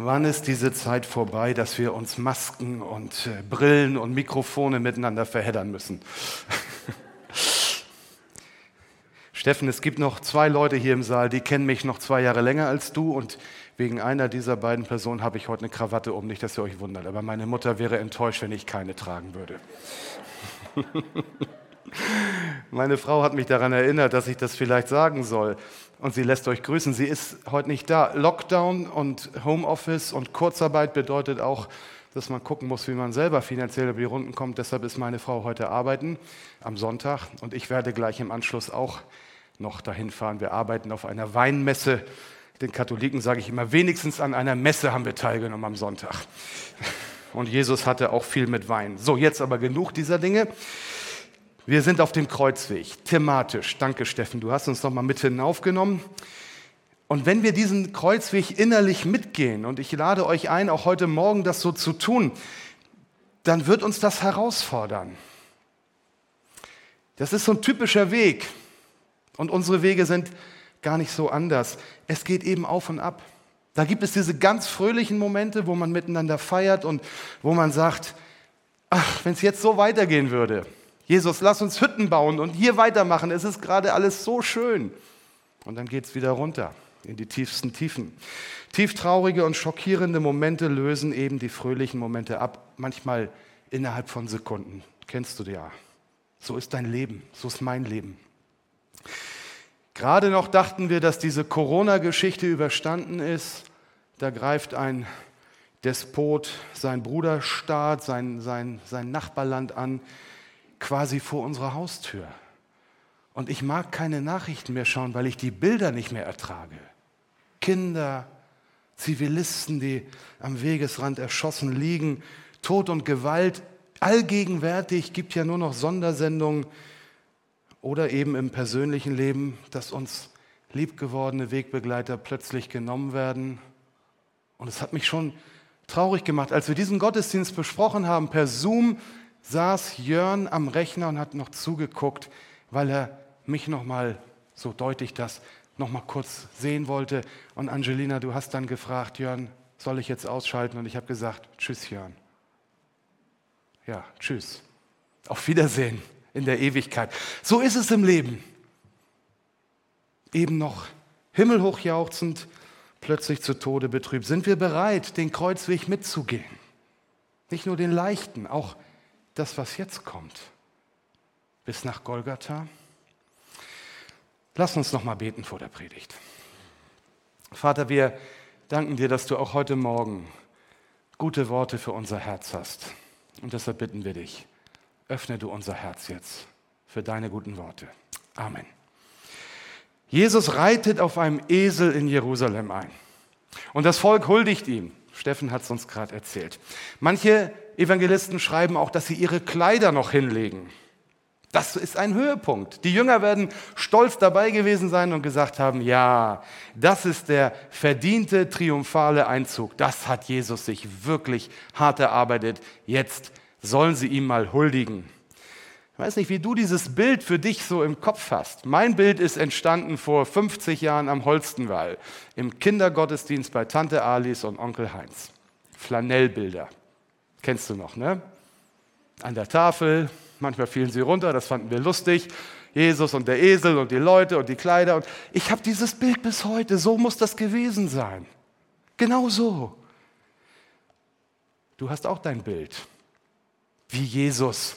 Wann ist diese Zeit vorbei, dass wir uns Masken und äh, Brillen und Mikrofone miteinander verheddern müssen? Steffen, es gibt noch zwei Leute hier im Saal, die kennen mich noch zwei Jahre länger als du und wegen einer dieser beiden Personen habe ich heute eine Krawatte um, nicht, dass ihr euch wundert, aber meine Mutter wäre enttäuscht, wenn ich keine tragen würde. meine Frau hat mich daran erinnert, dass ich das vielleicht sagen soll und sie lässt euch grüßen. Sie ist heute nicht da. Lockdown und Homeoffice und Kurzarbeit bedeutet auch, dass man gucken muss, wie man selber finanziell über die Runden kommt. Deshalb ist meine Frau heute arbeiten am Sonntag und ich werde gleich im Anschluss auch noch dahin fahren. Wir arbeiten auf einer Weinmesse. Den Katholiken sage ich immer, wenigstens an einer Messe haben wir teilgenommen am Sonntag. Und Jesus hatte auch viel mit Wein. So, jetzt aber genug dieser Dinge. Wir sind auf dem Kreuzweg, thematisch. Danke, Steffen, du hast uns nochmal mit hinaufgenommen. Und wenn wir diesen Kreuzweg innerlich mitgehen, und ich lade euch ein, auch heute Morgen das so zu tun, dann wird uns das herausfordern. Das ist so ein typischer Weg. Und unsere Wege sind gar nicht so anders. Es geht eben auf und ab. Da gibt es diese ganz fröhlichen Momente, wo man miteinander feiert und wo man sagt, ach, wenn es jetzt so weitergehen würde, Jesus, lass uns Hütten bauen und hier weitermachen. Es ist gerade alles so schön. Und dann geht es wieder runter in die tiefsten Tiefen. Tieftraurige und schockierende Momente lösen eben die fröhlichen Momente ab, manchmal innerhalb von Sekunden. Kennst du ja. So ist dein Leben, so ist mein Leben. Gerade noch dachten wir, dass diese Corona-Geschichte überstanden ist. Da greift ein Despot sein Bruderstaat, sein, sein, sein Nachbarland an quasi vor unserer Haustür. Und ich mag keine Nachrichten mehr schauen, weil ich die Bilder nicht mehr ertrage. Kinder, Zivilisten, die am Wegesrand erschossen liegen, Tod und Gewalt, allgegenwärtig, gibt ja nur noch Sondersendungen oder eben im persönlichen Leben, dass uns liebgewordene Wegbegleiter plötzlich genommen werden. Und es hat mich schon traurig gemacht, als wir diesen Gottesdienst besprochen haben per Zoom, saß Jörn am Rechner und hat noch zugeguckt, weil er mich noch mal so deutlich das noch mal kurz sehen wollte. Und Angelina, du hast dann gefragt, Jörn, soll ich jetzt ausschalten? Und ich habe gesagt, tschüss, Jörn. Ja, tschüss. Auf Wiedersehen in der Ewigkeit. So ist es im Leben. Eben noch himmelhoch jauchzend, plötzlich zu Tode betrübt. Sind wir bereit, den Kreuzweg mitzugehen? Nicht nur den leichten, auch das, was jetzt kommt, bis nach Golgatha? Lass uns noch mal beten vor der Predigt. Vater, wir danken dir, dass du auch heute Morgen gute Worte für unser Herz hast. Und deshalb bitten wir dich, öffne du unser Herz jetzt für deine guten Worte. Amen. Jesus reitet auf einem Esel in Jerusalem ein. Und das Volk huldigt ihm. Steffen hat es uns gerade erzählt. Manche Evangelisten schreiben auch, dass sie ihre Kleider noch hinlegen. Das ist ein Höhepunkt. Die Jünger werden stolz dabei gewesen sein und gesagt haben, ja, das ist der verdiente triumphale Einzug. Das hat Jesus sich wirklich hart erarbeitet. Jetzt sollen sie ihm mal huldigen. Ich weiß nicht, wie du dieses Bild für dich so im Kopf hast. Mein Bild ist entstanden vor 50 Jahren am Holstenwall, im Kindergottesdienst bei Tante Alice und Onkel Heinz. Flanellbilder. Kennst du noch, ne? An der Tafel, manchmal fielen sie runter, das fanden wir lustig. Jesus und der Esel und die Leute und die Kleider. Und ich habe dieses Bild bis heute. So muss das gewesen sein. Genau so. Du hast auch dein Bild, wie Jesus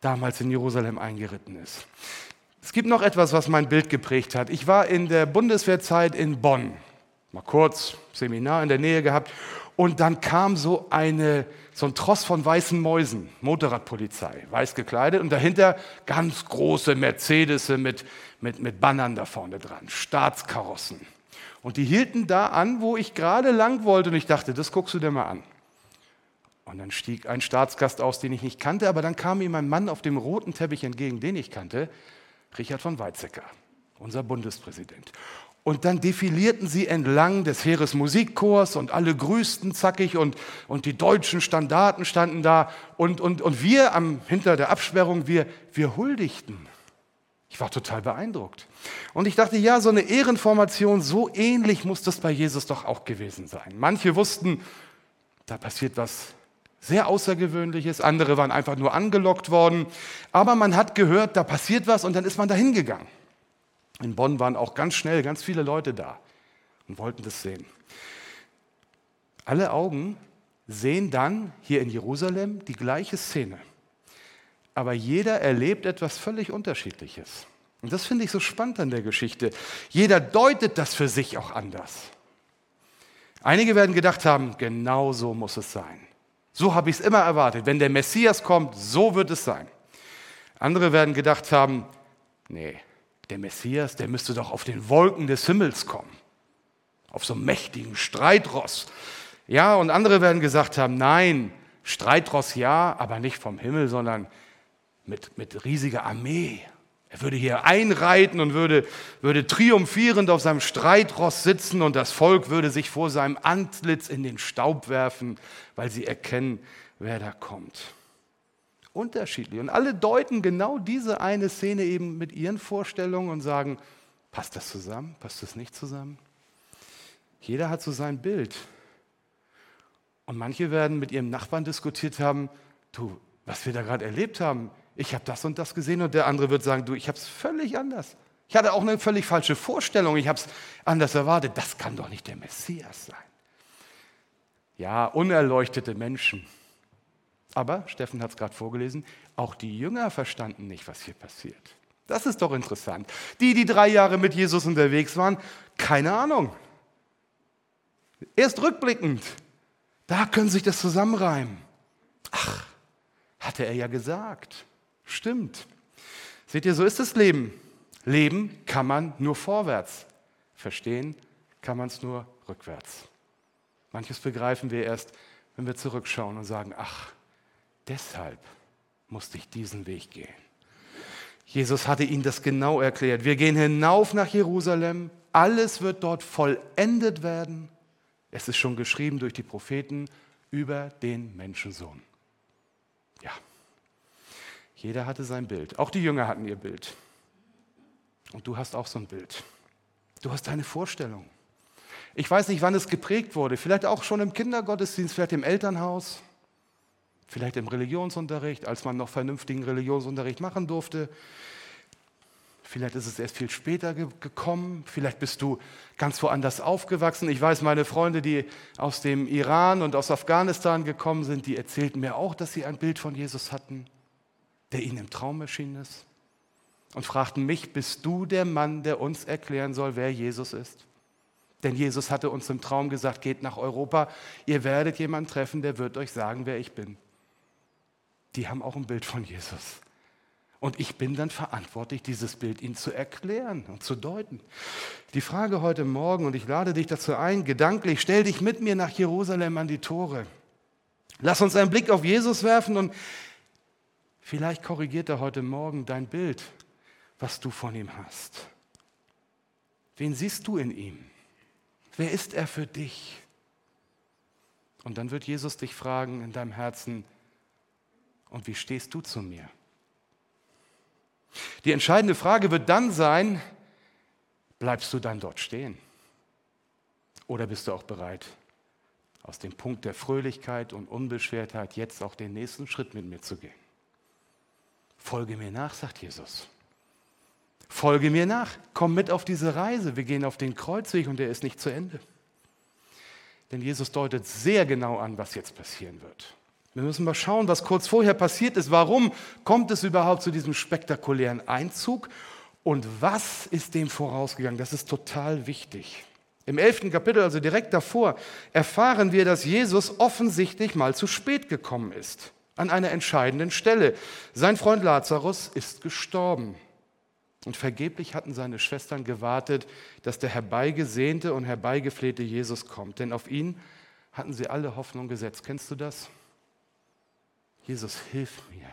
damals in Jerusalem eingeritten ist. Es gibt noch etwas, was mein Bild geprägt hat. Ich war in der Bundeswehrzeit in Bonn, mal kurz Seminar in der Nähe gehabt, und dann kam so, eine, so ein Tross von weißen Mäusen, Motorradpolizei, weiß gekleidet, und dahinter ganz große Mercedes mit, mit, mit Bannern da vorne dran, Staatskarossen. Und die hielten da an, wo ich gerade lang wollte, und ich dachte, das guckst du dir mal an. Und dann stieg ein Staatsgast aus, den ich nicht kannte, aber dann kam ihm ein Mann auf dem roten Teppich entgegen, den ich kannte, Richard von Weizsäcker, unser Bundespräsident. Und dann defilierten sie entlang des Heeresmusikchors und alle grüßten zackig und, und die deutschen Standarten standen da und, und, und wir am, hinter der Absperrung, wir, wir huldigten. Ich war total beeindruckt. Und ich dachte, ja, so eine Ehrenformation, so ähnlich muss das bei Jesus doch auch gewesen sein. Manche wussten, da passiert was sehr Außergewöhnliches, andere waren einfach nur angelockt worden, aber man hat gehört, da passiert was und dann ist man dahin gegangen. In Bonn waren auch ganz schnell ganz viele Leute da und wollten das sehen. Alle Augen sehen dann hier in Jerusalem die gleiche Szene. Aber jeder erlebt etwas völlig Unterschiedliches. Und das finde ich so spannend an der Geschichte. Jeder deutet das für sich auch anders. Einige werden gedacht haben, genau so muss es sein. So habe ich es immer erwartet. Wenn der Messias kommt, so wird es sein. Andere werden gedacht haben, nee, der Messias, der müsste doch auf den Wolken des Himmels kommen. Auf so einem mächtigen Streitross. Ja, und andere werden gesagt haben, nein, Streitross ja, aber nicht vom Himmel, sondern mit, mit riesiger Armee. Er würde hier einreiten und würde, würde triumphierend auf seinem Streitross sitzen und das Volk würde sich vor seinem Antlitz in den Staub werfen, weil sie erkennen, wer da kommt. Unterschiedlich. Und alle deuten genau diese eine Szene eben mit ihren Vorstellungen und sagen, passt das zusammen? Passt das nicht zusammen? Jeder hat so sein Bild. Und manche werden mit ihrem Nachbarn diskutiert haben, du, was wir da gerade erlebt haben, ich habe das und das gesehen und der andere wird sagen, du, ich habe es völlig anders. Ich hatte auch eine völlig falsche Vorstellung, ich habe es anders erwartet. Das kann doch nicht der Messias sein. Ja, unerleuchtete Menschen. Aber, Steffen hat es gerade vorgelesen, auch die Jünger verstanden nicht, was hier passiert. Das ist doch interessant. Die, die drei Jahre mit Jesus unterwegs waren, keine Ahnung. Erst rückblickend, da können sich das zusammenreimen. Ach, hatte er ja gesagt. Stimmt. Seht ihr, so ist das Leben. Leben kann man nur vorwärts. Verstehen kann man es nur rückwärts. Manches begreifen wir erst, wenn wir zurückschauen und sagen, ach, deshalb musste ich diesen Weg gehen. Jesus hatte ihnen das genau erklärt. Wir gehen hinauf nach Jerusalem, alles wird dort vollendet werden. Es ist schon geschrieben durch die Propheten über den Menschensohn. Ja. Jeder hatte sein Bild. Auch die Jünger hatten ihr Bild. Und du hast auch so ein Bild. Du hast deine Vorstellung. Ich weiß nicht, wann es geprägt wurde. Vielleicht auch schon im Kindergottesdienst, vielleicht im Elternhaus, vielleicht im Religionsunterricht, als man noch vernünftigen Religionsunterricht machen durfte. Vielleicht ist es erst viel später gekommen. Vielleicht bist du ganz woanders aufgewachsen. Ich weiß, meine Freunde, die aus dem Iran und aus Afghanistan gekommen sind, die erzählten mir auch, dass sie ein Bild von Jesus hatten der ihnen im Traum erschienen ist und fragten mich, bist du der Mann, der uns erklären soll, wer Jesus ist? Denn Jesus hatte uns im Traum gesagt, geht nach Europa, ihr werdet jemanden treffen, der wird euch sagen, wer ich bin. Die haben auch ein Bild von Jesus. Und ich bin dann verantwortlich, dieses Bild ihnen zu erklären und zu deuten. Die Frage heute Morgen, und ich lade dich dazu ein, gedanklich, stell dich mit mir nach Jerusalem an die Tore. Lass uns einen Blick auf Jesus werfen und Vielleicht korrigiert er heute Morgen dein Bild, was du von ihm hast. Wen siehst du in ihm? Wer ist er für dich? Und dann wird Jesus dich fragen in deinem Herzen, und wie stehst du zu mir? Die entscheidende Frage wird dann sein, bleibst du dann dort stehen? Oder bist du auch bereit, aus dem Punkt der Fröhlichkeit und Unbeschwertheit jetzt auch den nächsten Schritt mit mir zu gehen? Folge mir nach, sagt Jesus. Folge mir nach, komm mit auf diese Reise. Wir gehen auf den Kreuzweg und der ist nicht zu Ende. Denn Jesus deutet sehr genau an, was jetzt passieren wird. Wir müssen mal schauen, was kurz vorher passiert ist. Warum kommt es überhaupt zu diesem spektakulären Einzug? Und was ist dem vorausgegangen? Das ist total wichtig. Im elften Kapitel, also direkt davor, erfahren wir, dass Jesus offensichtlich mal zu spät gekommen ist an einer entscheidenden Stelle. Sein Freund Lazarus ist gestorben. Und vergeblich hatten seine Schwestern gewartet, dass der herbeigesehnte und herbeigeflehte Jesus kommt. Denn auf ihn hatten sie alle Hoffnung gesetzt. Kennst du das? Jesus, hilf mir.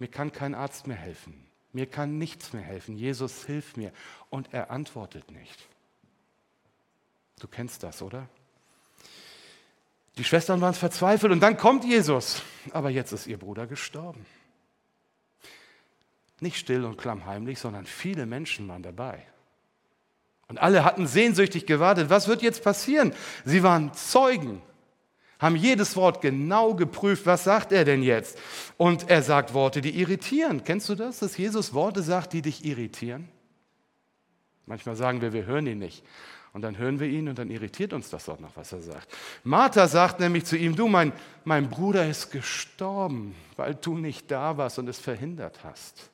Mir kann kein Arzt mehr helfen. Mir kann nichts mehr helfen. Jesus, hilf mir. Und er antwortet nicht. Du kennst das, oder? Die Schwestern waren verzweifelt und dann kommt Jesus. Aber jetzt ist ihr Bruder gestorben. Nicht still und klammheimlich, sondern viele Menschen waren dabei. Und alle hatten sehnsüchtig gewartet, was wird jetzt passieren? Sie waren Zeugen, haben jedes Wort genau geprüft, was sagt er denn jetzt? Und er sagt Worte, die irritieren. Kennst du das, dass Jesus Worte sagt, die dich irritieren? Manchmal sagen wir, wir hören ihn nicht. Und dann hören wir ihn und dann irritiert uns das auch noch, was er sagt. Martha sagt nämlich zu ihm, du, mein, mein Bruder ist gestorben, weil du nicht da warst und es verhindert hast.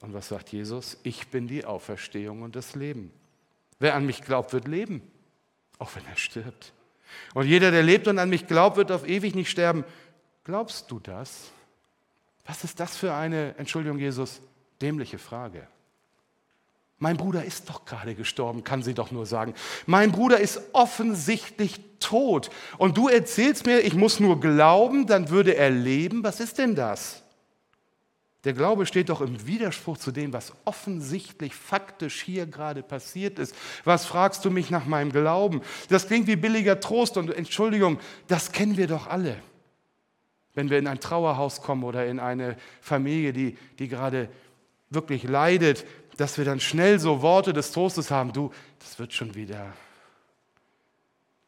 Und was sagt Jesus? Ich bin die Auferstehung und das Leben. Wer an mich glaubt, wird leben, auch wenn er stirbt. Und jeder, der lebt und an mich glaubt, wird auf ewig nicht sterben. Glaubst du das? Was ist das für eine, Entschuldigung Jesus, dämliche Frage? Mein Bruder ist doch gerade gestorben, kann sie doch nur sagen. Mein Bruder ist offensichtlich tot. Und du erzählst mir, ich muss nur glauben, dann würde er leben. Was ist denn das? Der Glaube steht doch im Widerspruch zu dem, was offensichtlich faktisch hier gerade passiert ist. Was fragst du mich nach meinem Glauben? Das klingt wie billiger Trost und Entschuldigung, das kennen wir doch alle. Wenn wir in ein Trauerhaus kommen oder in eine Familie, die, die gerade wirklich leidet, dass wir dann schnell so Worte des Trostes haben, du, das wird schon wieder,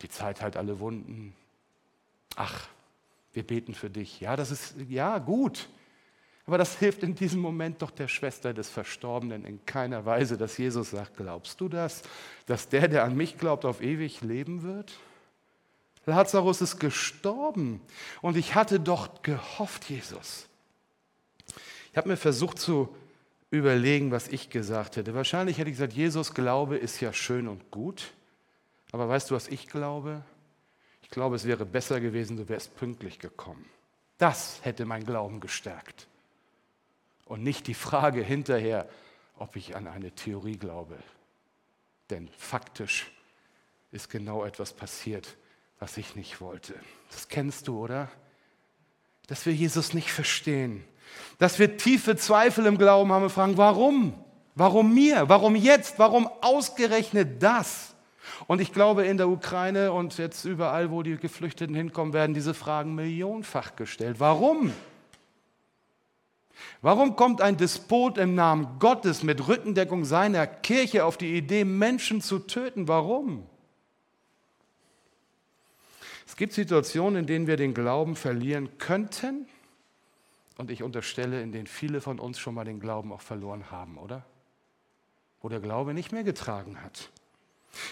die Zeit halt alle Wunden. Ach, wir beten für dich. Ja, das ist, ja, gut. Aber das hilft in diesem Moment doch der Schwester des Verstorbenen in keiner Weise, dass Jesus sagt, glaubst du das, dass der, der an mich glaubt, auf ewig leben wird? Lazarus ist gestorben und ich hatte doch gehofft, Jesus. Ich habe mir versucht zu überlegen, was ich gesagt hätte. Wahrscheinlich hätte ich gesagt, Jesus Glaube ist ja schön und gut, aber weißt du, was ich glaube? Ich glaube, es wäre besser gewesen, du wärst pünktlich gekommen. Das hätte mein Glauben gestärkt und nicht die Frage hinterher, ob ich an eine Theorie glaube. Denn faktisch ist genau etwas passiert, was ich nicht wollte. Das kennst du, oder? Dass wir Jesus nicht verstehen, dass wir tiefe Zweifel im Glauben haben und fragen, warum? Warum mir? Warum jetzt? Warum ausgerechnet das? Und ich glaube, in der Ukraine und jetzt überall, wo die Geflüchteten hinkommen, werden diese Fragen millionenfach gestellt. Warum? Warum kommt ein Despot im Namen Gottes mit Rückendeckung seiner Kirche auf die Idee, Menschen zu töten? Warum? Es gibt Situationen, in denen wir den Glauben verlieren könnten. Und ich unterstelle, in denen viele von uns schon mal den Glauben auch verloren haben, oder? Wo der Glaube nicht mehr getragen hat.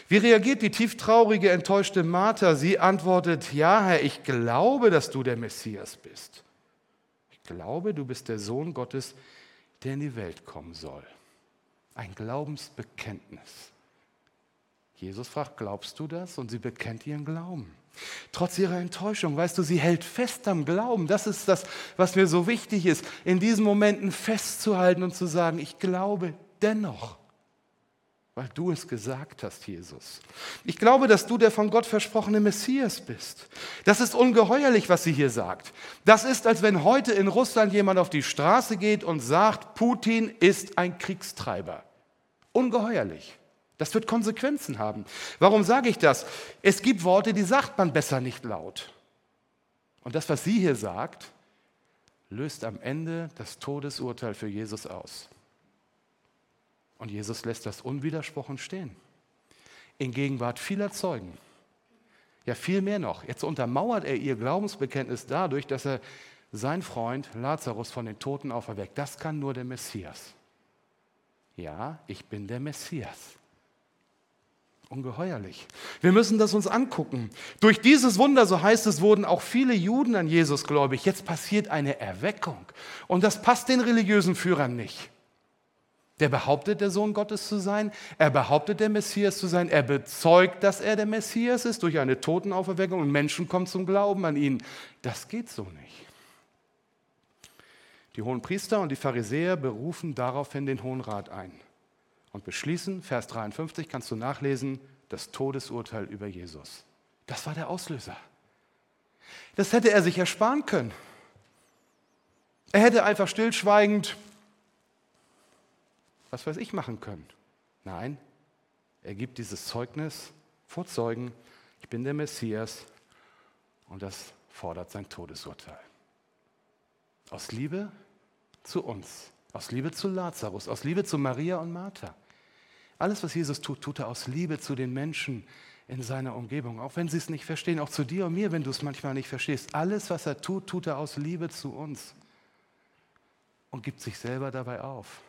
Wie reagiert die tieftraurige, enttäuschte Martha? Sie antwortet, ja, Herr, ich glaube, dass du der Messias bist glaube, du bist der Sohn Gottes, der in die Welt kommen soll. Ein Glaubensbekenntnis. Jesus fragt, glaubst du das? Und sie bekennt ihren Glauben. Trotz ihrer Enttäuschung, weißt du, sie hält fest am Glauben. Das ist das, was mir so wichtig ist, in diesen Momenten festzuhalten und zu sagen, ich glaube dennoch weil du es gesagt hast, Jesus. Ich glaube, dass du der von Gott versprochene Messias bist. Das ist ungeheuerlich, was sie hier sagt. Das ist, als wenn heute in Russland jemand auf die Straße geht und sagt, Putin ist ein Kriegstreiber. Ungeheuerlich. Das wird Konsequenzen haben. Warum sage ich das? Es gibt Worte, die sagt man besser nicht laut. Und das, was sie hier sagt, löst am Ende das Todesurteil für Jesus aus. Und Jesus lässt das unwidersprochen stehen. In Gegenwart vieler Zeugen. Ja, viel mehr noch. Jetzt untermauert er ihr Glaubensbekenntnis dadurch, dass er seinen Freund Lazarus von den Toten auferweckt. Das kann nur der Messias. Ja, ich bin der Messias. Ungeheuerlich. Wir müssen das uns angucken. Durch dieses Wunder, so heißt es, wurden auch viele Juden an Jesus gläubig. Jetzt passiert eine Erweckung. Und das passt den religiösen Führern nicht. Der behauptet, der Sohn Gottes zu sein. Er behauptet, der Messias zu sein. Er bezeugt, dass er der Messias ist durch eine Totenauferweckung und Menschen kommen zum Glauben an ihn. Das geht so nicht. Die hohen Priester und die Pharisäer berufen daraufhin den Hohen Rat ein und beschließen, Vers 53 kannst du nachlesen, das Todesurteil über Jesus. Das war der Auslöser. Das hätte er sich ersparen können. Er hätte einfach stillschweigend was weiß ich, machen können. Nein, er gibt dieses Zeugnis vor Zeugen, ich bin der Messias und das fordert sein Todesurteil. Aus Liebe zu uns, Aus Liebe zu Lazarus, aus Liebe zu Maria und Martha. Alles, was Jesus tut, tut er aus Liebe zu den Menschen in seiner Umgebung. Auch wenn sie es nicht verstehen, auch zu dir und mir, wenn du es manchmal nicht verstehst. Alles, was er tut, tut er aus Liebe zu uns und gibt sich selber dabei auf.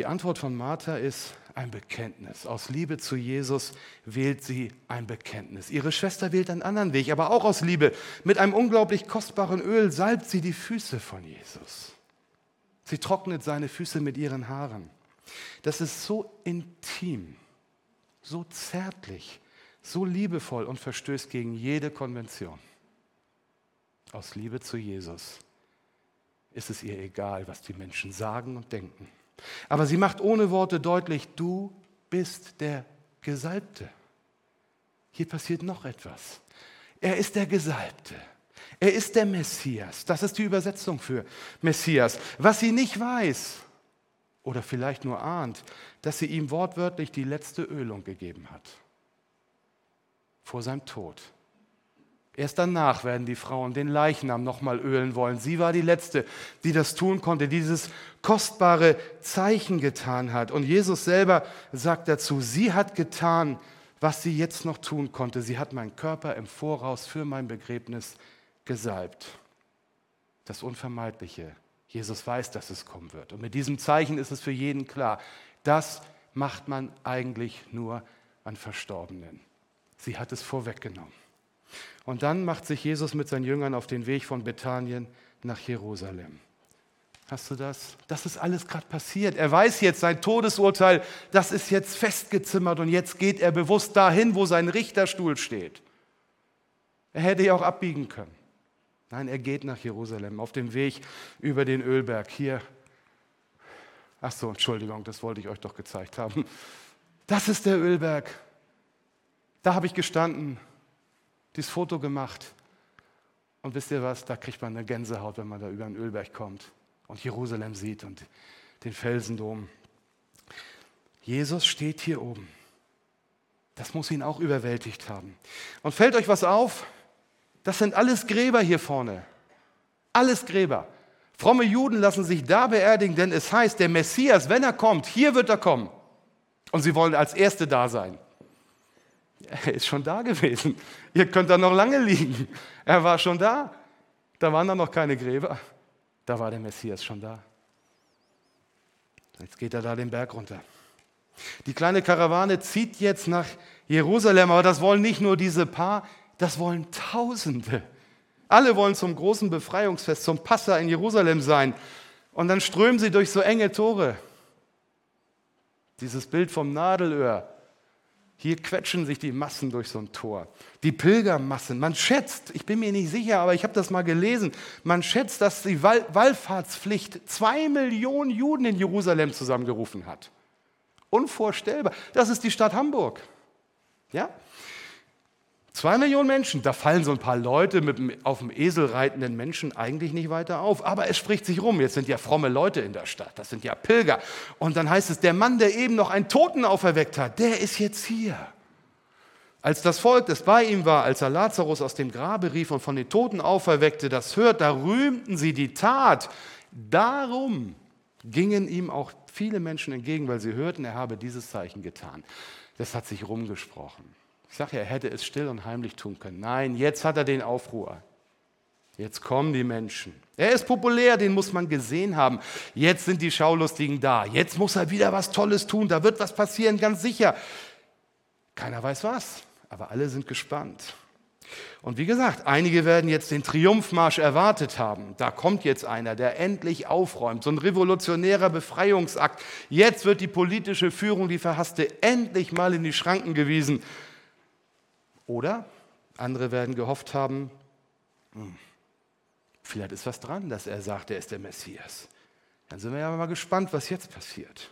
Die Antwort von Martha ist ein Bekenntnis. Aus Liebe zu Jesus wählt sie ein Bekenntnis. Ihre Schwester wählt einen anderen Weg, aber auch aus Liebe. Mit einem unglaublich kostbaren Öl salbt sie die Füße von Jesus. Sie trocknet seine Füße mit ihren Haaren. Das ist so intim, so zärtlich, so liebevoll und verstößt gegen jede Konvention. Aus Liebe zu Jesus ist es ihr egal, was die Menschen sagen und denken. Aber sie macht ohne Worte deutlich, du bist der Gesalbte. Hier passiert noch etwas. Er ist der Gesalbte. Er ist der Messias. Das ist die Übersetzung für Messias. Was sie nicht weiß oder vielleicht nur ahnt, dass sie ihm wortwörtlich die letzte Ölung gegeben hat. Vor seinem Tod. Erst danach werden die Frauen den Leichnam nochmal ölen wollen. Sie war die Letzte, die das tun konnte, dieses kostbare Zeichen getan hat. Und Jesus selber sagt dazu, sie hat getan, was sie jetzt noch tun konnte. Sie hat meinen Körper im Voraus für mein Begräbnis gesalbt. Das Unvermeidliche. Jesus weiß, dass es kommen wird. Und mit diesem Zeichen ist es für jeden klar, das macht man eigentlich nur an Verstorbenen. Sie hat es vorweggenommen. Und dann macht sich Jesus mit seinen Jüngern auf den Weg von Bethanien nach Jerusalem. Hast du das? Das ist alles gerade passiert. Er weiß jetzt sein Todesurteil, das ist jetzt festgezimmert und jetzt geht er bewusst dahin, wo sein Richterstuhl steht. Er hätte ja auch abbiegen können. Nein, er geht nach Jerusalem auf dem Weg über den Ölberg. Hier. Ach so, Entschuldigung, das wollte ich euch doch gezeigt haben. Das ist der Ölberg. Da habe ich gestanden dieses Foto gemacht. Und wisst ihr was, da kriegt man eine Gänsehaut, wenn man da über den Ölberg kommt und Jerusalem sieht und den Felsendom. Jesus steht hier oben. Das muss ihn auch überwältigt haben. Und fällt euch was auf? Das sind alles Gräber hier vorne. Alles Gräber. Fromme Juden lassen sich da beerdigen, denn es heißt, der Messias, wenn er kommt, hier wird er kommen. Und sie wollen als Erste da sein. Er ist schon da gewesen. Ihr könnt da noch lange liegen. Er war schon da. Da waren da noch keine Gräber. Da war der Messias schon da. Jetzt geht er da den Berg runter. Die kleine Karawane zieht jetzt nach Jerusalem, aber das wollen nicht nur diese paar, das wollen Tausende. Alle wollen zum großen Befreiungsfest, zum Passa in Jerusalem sein. Und dann strömen sie durch so enge Tore. Dieses Bild vom Nadelöhr, hier quetschen sich die Massen durch so ein Tor. Die Pilgermassen. Man schätzt, ich bin mir nicht sicher, aber ich habe das mal gelesen, man schätzt, dass die Wallfahrtspflicht zwei Millionen Juden in Jerusalem zusammengerufen hat. Unvorstellbar. Das ist die Stadt Hamburg. Ja? Zwei Millionen Menschen, da fallen so ein paar Leute mit auf dem Esel reitenden Menschen eigentlich nicht weiter auf. Aber es spricht sich rum, jetzt sind ja fromme Leute in der Stadt, das sind ja Pilger. Und dann heißt es, der Mann, der eben noch einen Toten auferweckt hat, der ist jetzt hier. Als das Volk, das bei ihm war, als er Lazarus aus dem Grabe rief und von den Toten auferweckte, das hört, da rühmten sie die Tat. Darum gingen ihm auch viele Menschen entgegen, weil sie hörten, er habe dieses Zeichen getan. Das hat sich rumgesprochen. Ich sage ja, er hätte es still und heimlich tun können. Nein, jetzt hat er den Aufruhr. Jetzt kommen die Menschen. Er ist populär, den muss man gesehen haben. Jetzt sind die Schaulustigen da. Jetzt muss er wieder was Tolles tun. Da wird was passieren, ganz sicher. Keiner weiß was, aber alle sind gespannt. Und wie gesagt, einige werden jetzt den Triumphmarsch erwartet haben. Da kommt jetzt einer, der endlich aufräumt, so ein revolutionärer Befreiungsakt. Jetzt wird die politische Führung, die verhasste, endlich mal in die Schranken gewiesen. Oder andere werden gehofft haben, hm, vielleicht ist was dran, dass er sagt, er ist der Messias. Dann sind wir ja mal gespannt, was jetzt passiert.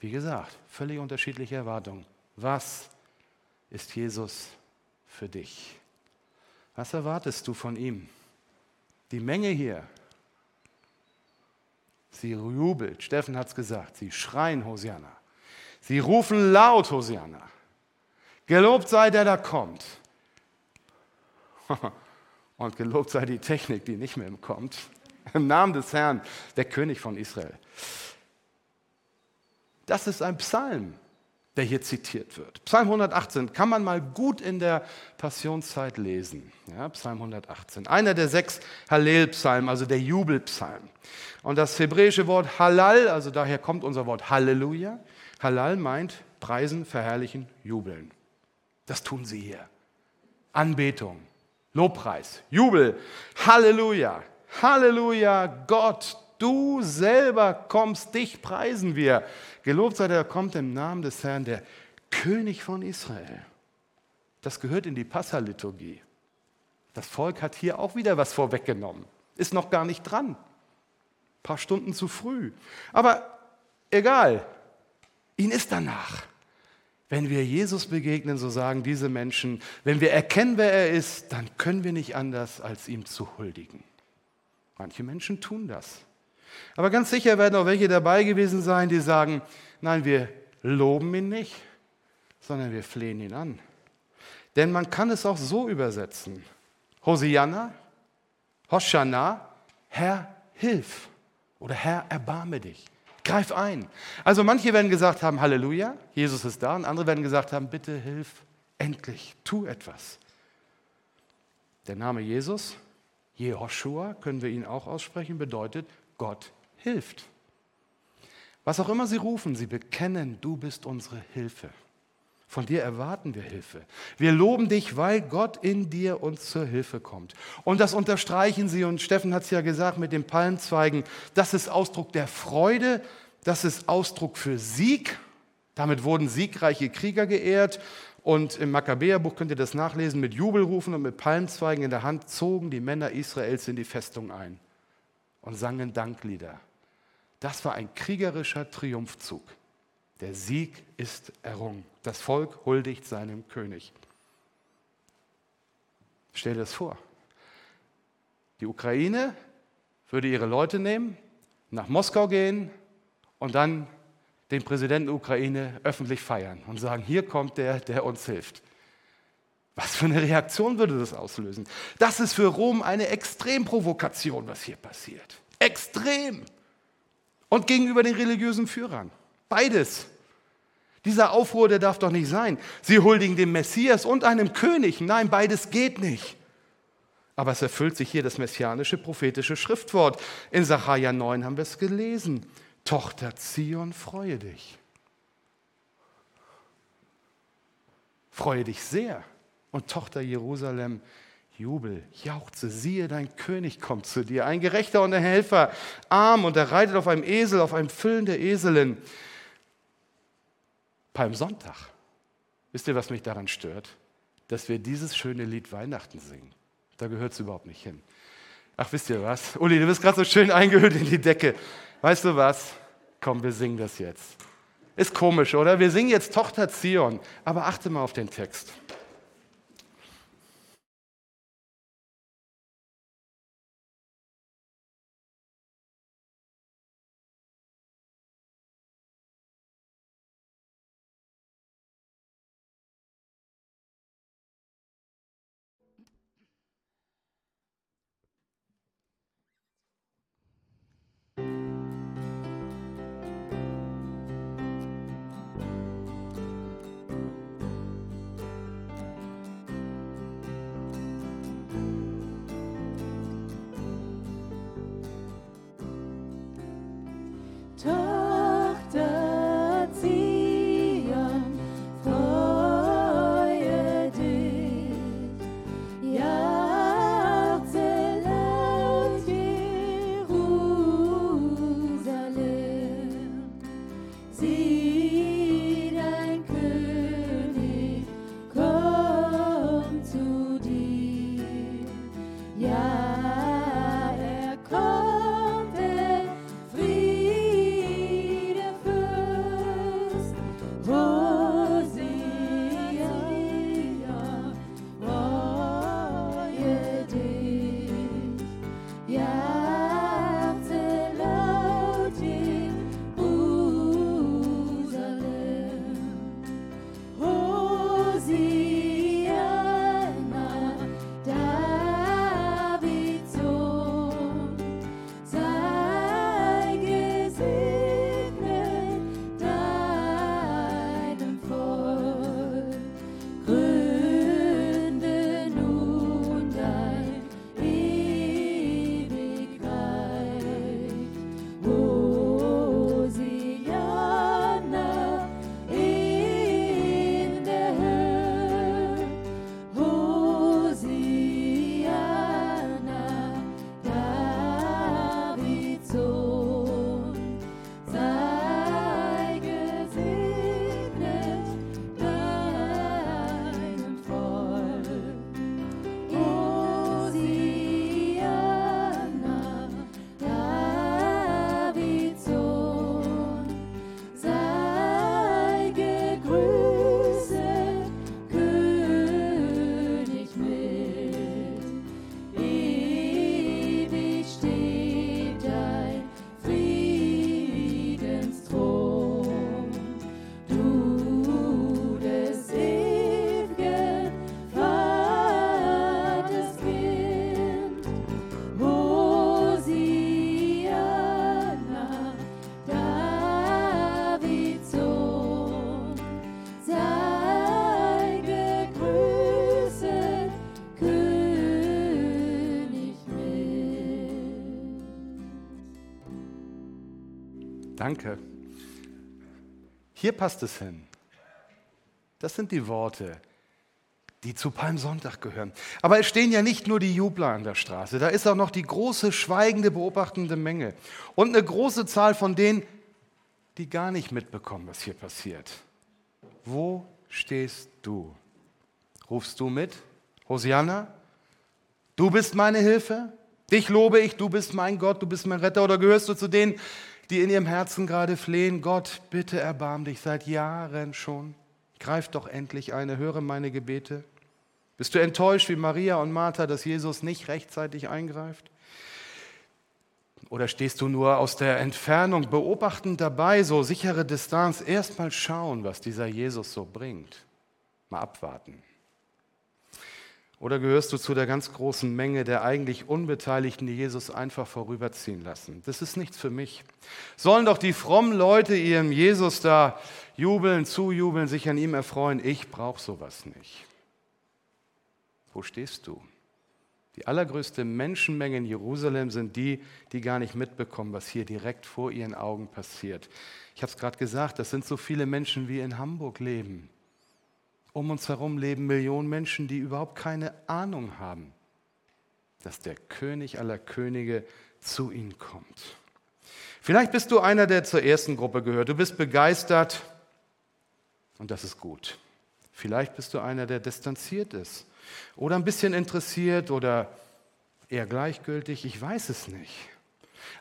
Wie gesagt, völlig unterschiedliche Erwartungen. Was ist Jesus für dich? Was erwartest du von ihm? Die Menge hier, sie jubelt, Steffen hat es gesagt, sie schreien Hosianna. Sie rufen laut Hosianna. Gelobt sei der, der kommt. Und gelobt sei die Technik, die nicht mehr kommt. Im Namen des Herrn, der König von Israel. Das ist ein Psalm, der hier zitiert wird. Psalm 118 kann man mal gut in der Passionszeit lesen. Ja, Psalm 118. Einer der sechs Hallel-Psalmen, also der Jubelpsalm. Und das hebräische Wort Halal, also daher kommt unser Wort Halleluja. Halal meint preisen, verherrlichen, jubeln. Das tun sie hier. Anbetung, Lobpreis, Jubel, Halleluja, Halleluja, Gott, du selber kommst, dich preisen wir. Gelobt sei der, kommt im Namen des Herrn, der König von Israel. Das gehört in die Passaliturgie. Das Volk hat hier auch wieder was vorweggenommen. Ist noch gar nicht dran. Ein paar Stunden zu früh. Aber egal, ihn ist danach. Wenn wir Jesus begegnen, so sagen diese Menschen, wenn wir erkennen, wer er ist, dann können wir nicht anders, als ihm zu huldigen. Manche Menschen tun das. Aber ganz sicher werden auch welche dabei gewesen sein, die sagen, nein, wir loben ihn nicht, sondern wir flehen ihn an. Denn man kann es auch so übersetzen. Hosianna, Hoshana, Herr, hilf. Oder Herr, erbarme dich. Greif ein. Also manche werden gesagt haben, Halleluja, Jesus ist da, und andere werden gesagt haben, bitte hilf, endlich, tu etwas. Der Name Jesus, Jehoshua, können wir ihn auch aussprechen, bedeutet, Gott hilft. Was auch immer sie rufen, sie bekennen, du bist unsere Hilfe. Von dir erwarten wir Hilfe. Wir loben dich, weil Gott in dir uns zur Hilfe kommt. Und das unterstreichen sie, und Steffen hat es ja gesagt mit den Palmzweigen, das ist Ausdruck der Freude, das ist Ausdruck für Sieg. Damit wurden siegreiche Krieger geehrt. Und im Makkabäerbuch könnt ihr das nachlesen, mit Jubelrufen und mit Palmzweigen in der Hand zogen die Männer Israels in die Festung ein und sangen Danklieder. Das war ein kriegerischer Triumphzug. Der Sieg ist errungen. Das Volk huldigt seinem König. Stell dir das vor. Die Ukraine würde ihre Leute nehmen, nach Moskau gehen und dann den Präsidenten der Ukraine öffentlich feiern und sagen, hier kommt der, der uns hilft. Was für eine Reaktion würde das auslösen? Das ist für Rom eine Extremprovokation, was hier passiert. Extrem. Und gegenüber den religiösen Führern. Beides. Dieser Aufruhr, der darf doch nicht sein. Sie huldigen dem Messias und einem König. Nein, beides geht nicht. Aber es erfüllt sich hier das messianische prophetische Schriftwort. In Sacharja 9 haben wir es gelesen. Tochter Zion, freue dich. Freue dich sehr. Und Tochter Jerusalem, Jubel, jauchze, siehe, dein König kommt zu dir, ein Gerechter und ein Helfer, arm und er reitet auf einem Esel, auf einem Füllen der Eselin. Palmsonntag. Wisst ihr, was mich daran stört? Dass wir dieses schöne Lied Weihnachten singen. Da gehört es überhaupt nicht hin. Ach, wisst ihr was? Uli, du bist gerade so schön eingehüllt in die Decke. Weißt du was? Komm, wir singen das jetzt. Ist komisch, oder? Wir singen jetzt Tochter Zion. Aber achte mal auf den Text. Danke. Hier passt es hin. Das sind die Worte, die zu Palmsonntag gehören. Aber es stehen ja nicht nur die Jubler an der Straße, da ist auch noch die große, schweigende, beobachtende Menge und eine große Zahl von denen, die gar nicht mitbekommen, was hier passiert. Wo stehst du? Rufst du mit? Hosianna? Du bist meine Hilfe? Dich lobe ich, du bist mein Gott, du bist mein Retter. Oder gehörst du zu denen, die in ihrem Herzen gerade flehen? Gott, bitte erbarm dich seit Jahren schon. Greif doch endlich eine, höre meine Gebete. Bist du enttäuscht wie Maria und Martha, dass Jesus nicht rechtzeitig eingreift? Oder stehst du nur aus der Entfernung beobachtend dabei, so sichere Distanz, erst mal schauen, was dieser Jesus so bringt? Mal abwarten. Oder gehörst du zu der ganz großen Menge der eigentlich Unbeteiligten, die Jesus einfach vorüberziehen lassen? Das ist nichts für mich. Sollen doch die frommen Leute ihrem Jesus da jubeln, zujubeln, sich an ihm erfreuen? Ich brauche sowas nicht. Wo stehst du? Die allergrößte Menschenmenge in Jerusalem sind die, die gar nicht mitbekommen, was hier direkt vor ihren Augen passiert. Ich habe es gerade gesagt, das sind so viele Menschen, wie in Hamburg leben. Um uns herum leben Millionen Menschen, die überhaupt keine Ahnung haben, dass der König aller Könige zu ihnen kommt. Vielleicht bist du einer, der zur ersten Gruppe gehört. Du bist begeistert und das ist gut. Vielleicht bist du einer, der distanziert ist oder ein bisschen interessiert oder eher gleichgültig. Ich weiß es nicht.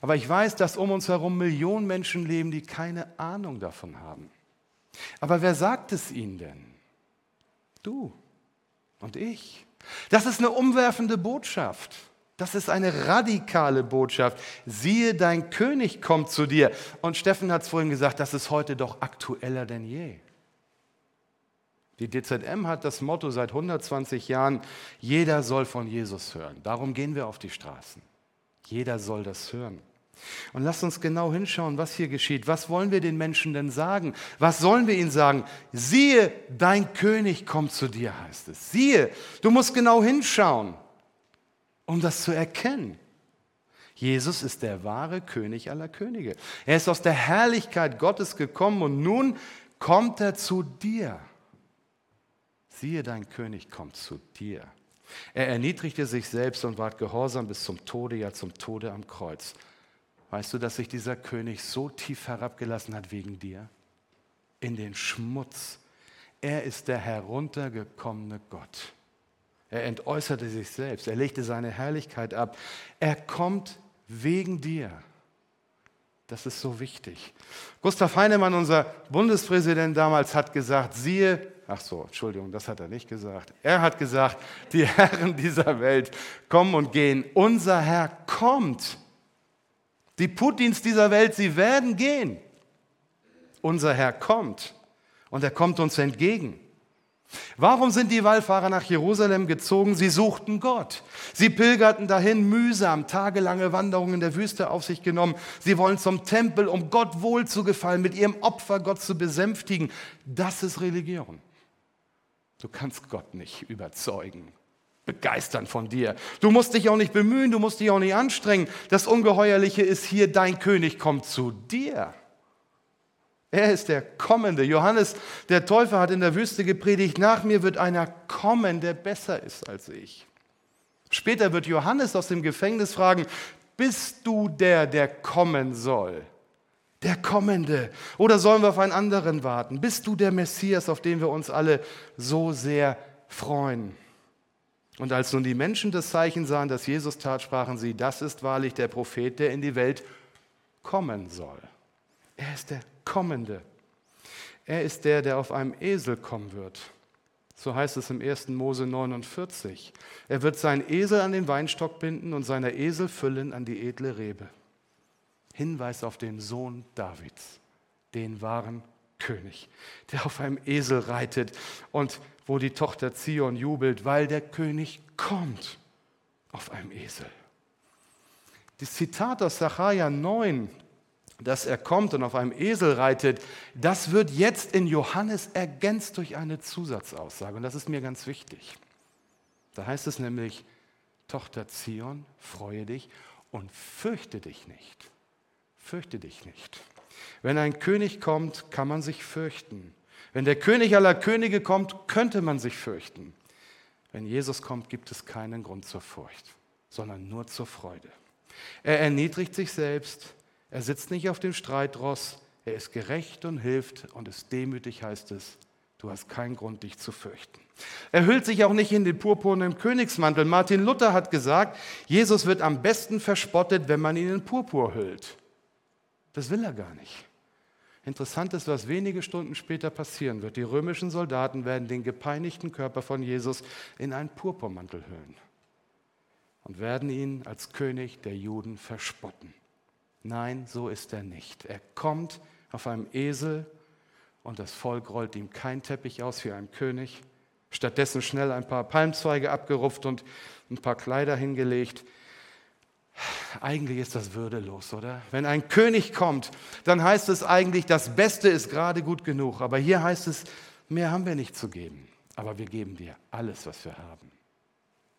Aber ich weiß, dass um uns herum Millionen Menschen leben, die keine Ahnung davon haben. Aber wer sagt es ihnen denn? Du und ich. Das ist eine umwerfende Botschaft. Das ist eine radikale Botschaft. Siehe, dein König kommt zu dir. Und Steffen hat es vorhin gesagt, das ist heute doch aktueller denn je. Die DZM hat das Motto seit 120 Jahren, jeder soll von Jesus hören. Darum gehen wir auf die Straßen. Jeder soll das hören. Und lasst uns genau hinschauen, was hier geschieht. Was wollen wir den Menschen denn sagen? Was sollen wir ihnen sagen? Siehe, dein König kommt zu dir, heißt es. Siehe, du musst genau hinschauen, um das zu erkennen. Jesus ist der wahre König aller Könige. Er ist aus der Herrlichkeit Gottes gekommen und nun kommt er zu dir siehe, dein König kommt zu dir. Er erniedrigte sich selbst und ward gehorsam bis zum Tode, ja zum Tode am Kreuz. Weißt du, dass sich dieser König so tief herabgelassen hat wegen dir? In den Schmutz. Er ist der heruntergekommene Gott. Er entäußerte sich selbst, er legte seine Herrlichkeit ab. Er kommt wegen dir. Das ist so wichtig. Gustav Heinemann, unser Bundespräsident damals, hat gesagt, siehe, Ach so, Entschuldigung, das hat er nicht gesagt. Er hat gesagt, die Herren dieser Welt kommen und gehen. Unser Herr kommt. Die Putins dieser Welt, sie werden gehen. Unser Herr kommt und er kommt uns entgegen. Warum sind die Wallfahrer nach Jerusalem gezogen? Sie suchten Gott. Sie pilgerten dahin mühsam, tagelange Wanderungen in der Wüste auf sich genommen. Sie wollen zum Tempel, um Gott wohl zu gefallen, mit ihrem Opfer Gott zu besänftigen. Das ist Religion. Du kannst Gott nicht überzeugen, begeistern von dir. Du musst dich auch nicht bemühen, du musst dich auch nicht anstrengen. Das Ungeheuerliche ist hier, dein König kommt zu dir. Er ist der Kommende. Johannes, der Täufer, hat in der Wüste gepredigt, nach mir wird einer kommen, der besser ist als ich. Später wird Johannes aus dem Gefängnis fragen, bist du der, der kommen soll? der Kommende? Oder sollen wir auf einen anderen warten? Bist du der Messias, auf den wir uns alle so sehr freuen? Und als nun die Menschen das Zeichen sahen, das Jesus tat, sprachen sie, das ist wahrlich der Prophet, der in die Welt kommen soll. Er ist der Kommende. Er ist der, der auf einem Esel kommen wird. So heißt es im 1. Mose 49. Er wird seinen Esel an den Weinstock binden und seine Esel füllen an die edle Rebe. Hinweis auf den Sohn Davids, den wahren König, der auf einem Esel reitet und wo die Tochter Zion jubelt, weil der König kommt auf einem Esel. Das Zitat aus Sacharja 9, dass er kommt und auf einem Esel reitet, das wird jetzt in Johannes ergänzt durch eine Zusatzaussage. Und das ist mir ganz wichtig. Da heißt es nämlich, Tochter Zion, freue dich und fürchte dich nicht. Fürchte dich nicht. Wenn ein König kommt, kann man sich fürchten. Wenn der König aller Könige kommt, könnte man sich fürchten. Wenn Jesus kommt, gibt es keinen Grund zur Furcht, sondern nur zur Freude. Er erniedrigt sich selbst, er sitzt nicht auf dem Streitross, er ist gerecht und hilft und ist demütig, heißt es. Du hast keinen Grund, dich zu fürchten. Er hüllt sich auch nicht in den purpurnen Königsmantel. Martin Luther hat gesagt, Jesus wird am besten verspottet, wenn man ihn in Purpur hüllt. Das will er gar nicht. Interessant ist, was wenige Stunden später passieren wird. Die römischen Soldaten werden den gepeinigten Körper von Jesus in einen Purpurmantel hüllen und werden ihn als König der Juden verspotten. Nein, so ist er nicht. Er kommt auf einem Esel und das Volk rollt ihm kein Teppich aus wie ein König. Stattdessen schnell ein paar Palmzweige abgerupft und ein paar Kleider hingelegt. Eigentlich ist das würdelos, oder? Wenn ein König kommt, dann heißt es eigentlich, das Beste ist gerade gut genug. Aber hier heißt es, mehr haben wir nicht zu geben. Aber wir geben dir alles, was wir haben.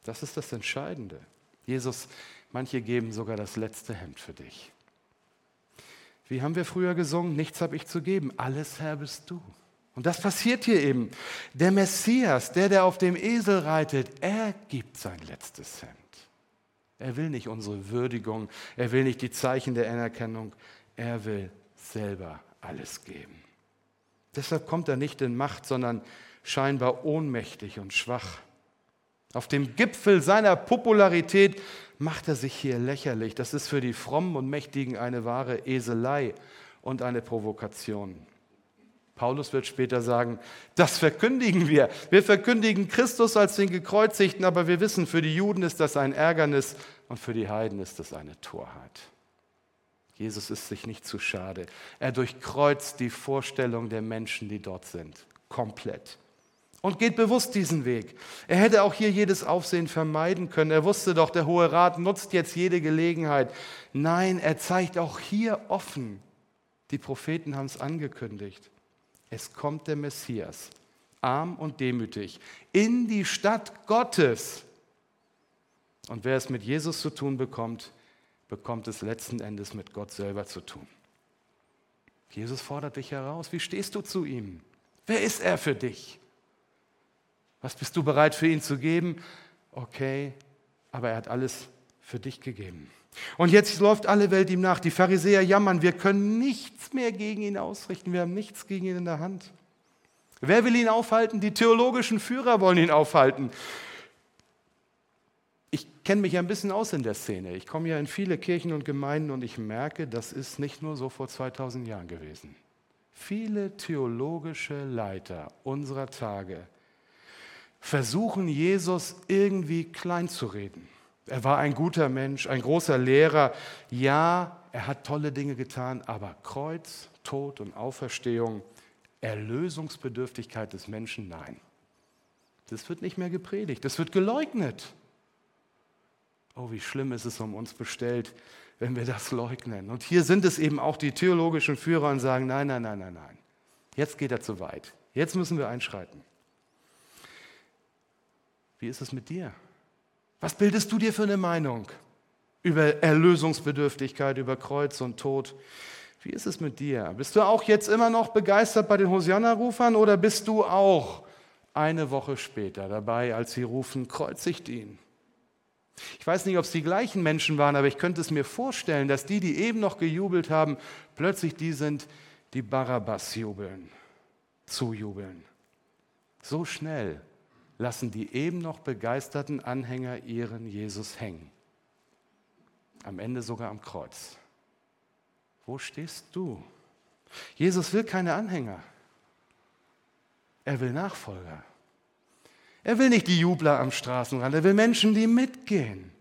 Das ist das Entscheidende. Jesus, manche geben sogar das letzte Hemd für dich. Wie haben wir früher gesungen? Nichts habe ich zu geben, alles Herr bist du. Und das passiert hier eben. Der Messias, der, der auf dem Esel reitet, er gibt sein letztes Hemd. Er will nicht unsere Würdigung, er will nicht die Zeichen der Anerkennung, er will selber alles geben. Deshalb kommt er nicht in Macht, sondern scheinbar ohnmächtig und schwach. Auf dem Gipfel seiner Popularität macht er sich hier lächerlich. Das ist für die Frommen und Mächtigen eine wahre Eselei und eine Provokation. Paulus wird später sagen, das verkündigen wir. Wir verkündigen Christus als den Gekreuzigten, aber wir wissen, für die Juden ist das ein Ärgernis und für die Heiden ist das eine Torheit. Jesus ist sich nicht zu schade. Er durchkreuzt die Vorstellung der Menschen, die dort sind, komplett und geht bewusst diesen Weg. Er hätte auch hier jedes Aufsehen vermeiden können. Er wusste doch, der Hohe Rat nutzt jetzt jede Gelegenheit. Nein, er zeigt auch hier offen. Die Propheten haben es angekündigt. Es kommt der Messias, arm und demütig, in die Stadt Gottes. Und wer es mit Jesus zu tun bekommt, bekommt es letzten Endes mit Gott selber zu tun. Jesus fordert dich heraus. Wie stehst du zu ihm? Wer ist er für dich? Was bist du bereit für ihn zu geben? Okay, aber er hat alles für dich gegeben. Und jetzt läuft alle Welt ihm nach. Die Pharisäer jammern, wir können nichts mehr gegen ihn ausrichten, wir haben nichts gegen ihn in der Hand. Wer will ihn aufhalten? Die theologischen Führer wollen ihn aufhalten. Ich kenne mich ein bisschen aus in der Szene. Ich komme ja in viele Kirchen und Gemeinden und ich merke, das ist nicht nur so vor 2000 Jahren gewesen. Viele theologische Leiter unserer Tage versuchen, Jesus irgendwie klein zu reden. Er war ein guter Mensch, ein großer Lehrer. Ja, er hat tolle Dinge getan, aber Kreuz, Tod und Auferstehung, Erlösungsbedürftigkeit des Menschen, nein. Das wird nicht mehr gepredigt, das wird geleugnet. Oh, wie schlimm ist es um uns bestellt, wenn wir das leugnen. Und hier sind es eben auch die theologischen Führer und sagen, nein, nein, nein, nein, nein. Jetzt geht er zu weit. Jetzt müssen wir einschreiten. Wie ist es mit dir? Was bildest du dir für eine Meinung über Erlösungsbedürftigkeit, über Kreuz und Tod? Wie ist es mit dir? Bist du auch jetzt immer noch begeistert bei den Hosianna-Rufern oder bist du auch eine Woche später dabei, als sie rufen, kreuzigt ihn? Ich weiß nicht, ob es die gleichen Menschen waren, aber ich könnte es mir vorstellen, dass die, die eben noch gejubelt haben, plötzlich die sind, die Barabbas jubeln, zujubeln. So schnell lassen die eben noch begeisterten Anhänger ihren Jesus hängen. Am Ende sogar am Kreuz. Wo stehst du? Jesus will keine Anhänger. Er will Nachfolger. Er will nicht die Jubler am Straßenrand. Er will Menschen, die mitgehen.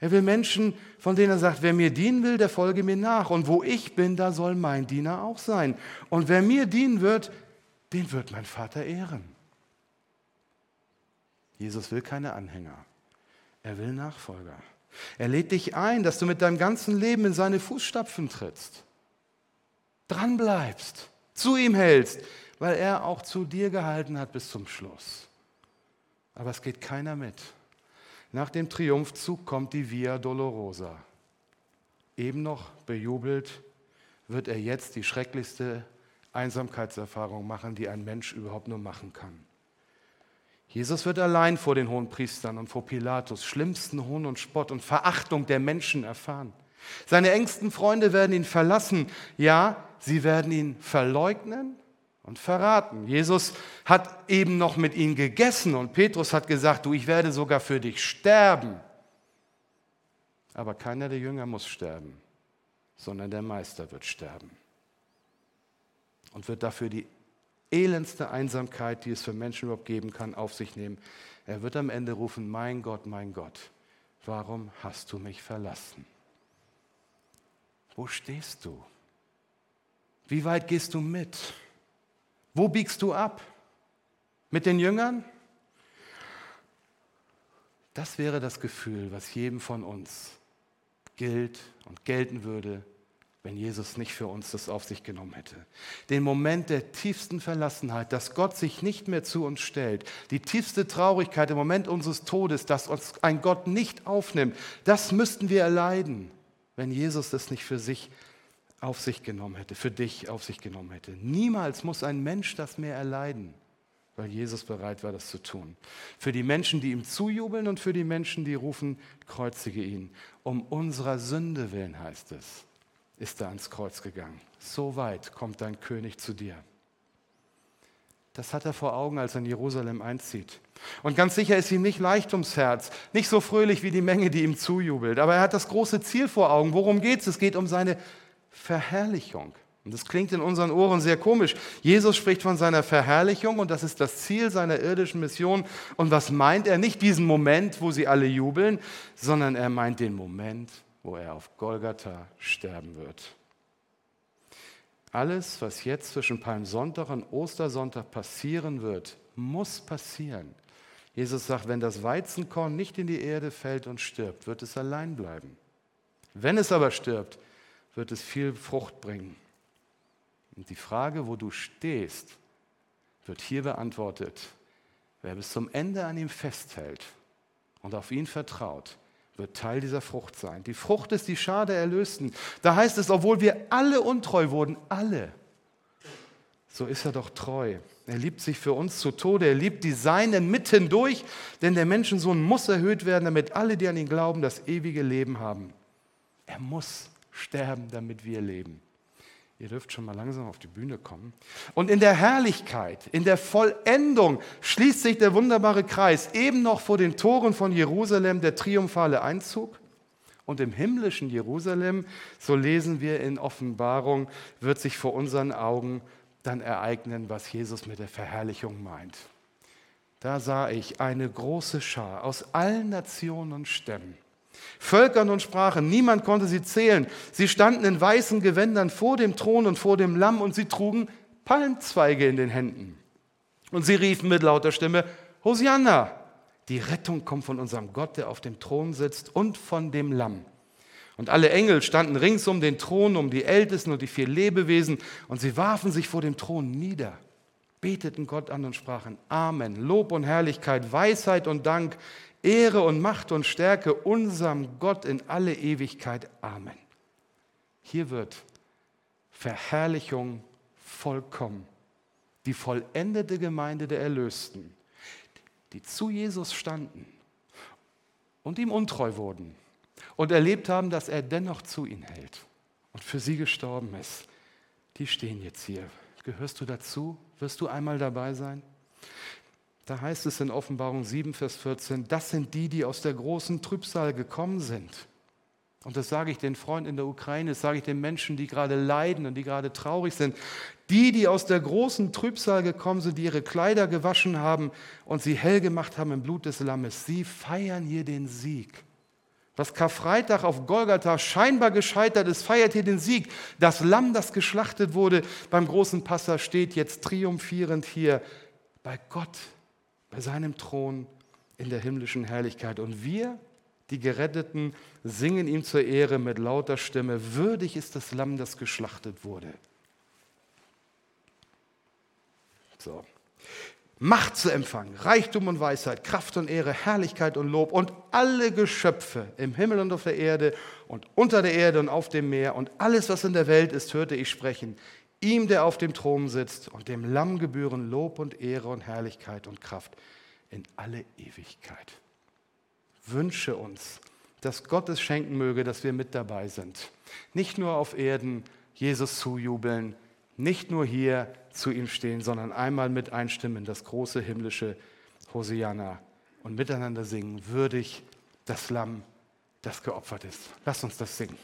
Er will Menschen, von denen er sagt, wer mir dienen will, der folge mir nach. Und wo ich bin, da soll mein Diener auch sein. Und wer mir dienen wird, den wird mein Vater ehren. Jesus will keine Anhänger. Er will Nachfolger. Er lädt dich ein, dass du mit deinem ganzen Leben in seine Fußstapfen trittst. Dranbleibst, zu ihm hältst, weil er auch zu dir gehalten hat bis zum Schluss. Aber es geht keiner mit. Nach dem Triumphzug kommt die Via Dolorosa. Eben noch bejubelt, wird er jetzt die schrecklichste Einsamkeitserfahrung machen, die ein Mensch überhaupt nur machen kann. Jesus wird allein vor den hohen Priestern und vor Pilatus schlimmsten Hohn und Spott und Verachtung der Menschen erfahren. Seine engsten Freunde werden ihn verlassen. Ja, sie werden ihn verleugnen und verraten. Jesus hat eben noch mit ihnen gegessen und Petrus hat gesagt, du, ich werde sogar für dich sterben. Aber keiner der Jünger muss sterben, sondern der Meister wird sterben und wird dafür die elendste Einsamkeit, die es für Menschen überhaupt geben kann, auf sich nehmen. Er wird am Ende rufen, mein Gott, mein Gott, warum hast du mich verlassen? Wo stehst du? Wie weit gehst du mit? Wo biegst du ab? Mit den Jüngern? Das wäre das Gefühl, was jedem von uns gilt und gelten würde, wenn Jesus nicht für uns das auf sich genommen hätte. Den Moment der tiefsten Verlassenheit, dass Gott sich nicht mehr zu uns stellt, die tiefste Traurigkeit im Moment unseres Todes, dass uns ein Gott nicht aufnimmt, das müssten wir erleiden, wenn Jesus das nicht für sich auf sich genommen hätte, für dich auf sich genommen hätte. Niemals muss ein Mensch das mehr erleiden, weil Jesus bereit war, das zu tun. Für die Menschen, die ihm zujubeln und für die Menschen, die rufen, kreuzige ihn. Um unserer Sünde willen heißt es ist er ans Kreuz gegangen. So weit kommt dein König zu dir. Das hat er vor Augen, als er in Jerusalem einzieht. Und ganz sicher ist ihm nicht leicht ums Herz, nicht so fröhlich wie die Menge, die ihm zujubelt. Aber er hat das große Ziel vor Augen. Worum geht es? Es geht um seine Verherrlichung. Und das klingt in unseren Ohren sehr komisch. Jesus spricht von seiner Verherrlichung und das ist das Ziel seiner irdischen Mission. Und was meint er? Nicht diesen Moment, wo sie alle jubeln, sondern er meint den Moment, wo er auf Golgatha sterben wird. Alles, was jetzt zwischen Palmsonntag und Ostersonntag passieren wird, muss passieren. Jesus sagt, wenn das Weizenkorn nicht in die Erde fällt und stirbt, wird es allein bleiben. Wenn es aber stirbt, wird es viel Frucht bringen. Und die Frage, wo du stehst, wird hier beantwortet. Wer bis zum Ende an ihm festhält und auf ihn vertraut, wird Teil dieser Frucht sein. Die Frucht ist die Schar der Erlösten. Da heißt es, obwohl wir alle untreu wurden, alle, so ist er doch treu. Er liebt sich für uns zu Tode, er liebt die Seinen mitten durch, denn der Menschensohn muss erhöht werden, damit alle, die an ihn glauben, das ewige Leben haben. Er muss sterben, damit wir leben. Ihr dürft schon mal langsam auf die Bühne kommen. Und in der Herrlichkeit, in der Vollendung schließt sich der wunderbare Kreis. Eben noch vor den Toren von Jerusalem der triumphale Einzug. Und im himmlischen Jerusalem, so lesen wir in Offenbarung, wird sich vor unseren Augen dann ereignen, was Jesus mit der Verherrlichung meint. Da sah ich eine große Schar aus allen Nationen und Stämmen Völkern und Sprachen, niemand konnte sie zählen. Sie standen in weißen Gewändern vor dem Thron und vor dem Lamm und sie trugen Palmzweige in den Händen. Und sie riefen mit lauter Stimme, Hosianna, die Rettung kommt von unserem Gott, der auf dem Thron sitzt und von dem Lamm. Und alle Engel standen rings um den Thron, um die Ältesten und die vier Lebewesen, und sie warfen sich vor dem Thron nieder, beteten Gott an und sprachen, Amen, Lob und Herrlichkeit, Weisheit und Dank, Ehre und Macht und Stärke unserem Gott in alle Ewigkeit. Amen. Hier wird Verherrlichung vollkommen. Die vollendete Gemeinde der Erlösten, die zu Jesus standen und ihm untreu wurden und erlebt haben, dass er dennoch zu ihnen hält und für sie gestorben ist, die stehen jetzt hier. Gehörst du dazu? Wirst du einmal dabei sein? Da heißt es in Offenbarung 7, Vers 14, das sind die, die aus der großen Trübsal gekommen sind. Und das sage ich den Freunden in der Ukraine, das sage ich den Menschen, die gerade leiden und die gerade traurig sind. Die, die aus der großen Trübsal gekommen sind, die ihre Kleider gewaschen haben und sie hell gemacht haben im Blut des Lammes, sie feiern hier den Sieg. Was Karfreitag auf Golgatha scheinbar gescheitert ist, feiert hier den Sieg. Das Lamm, das geschlachtet wurde beim großen Passa, steht jetzt triumphierend hier bei Gott bei seinem Thron in der himmlischen Herrlichkeit. Und wir, die Geretteten, singen ihm zur Ehre mit lauter Stimme, würdig ist das Lamm, das geschlachtet wurde. So. Macht zu empfangen, Reichtum und Weisheit, Kraft und Ehre, Herrlichkeit und Lob und alle Geschöpfe im Himmel und auf der Erde und unter der Erde und auf dem Meer und alles, was in der Welt ist, hörte ich sprechen. Ihm, der auf dem Thron sitzt und dem Lamm gebühren Lob und Ehre und Herrlichkeit und Kraft in alle Ewigkeit. Wünsche uns, dass Gott es schenken möge, dass wir mit dabei sind. Nicht nur auf Erden Jesus zujubeln, nicht nur hier zu ihm stehen, sondern einmal mit einstimmen, das große himmlische Hosianna und miteinander singen, würdig das Lamm, das geopfert ist. Lass uns das singen.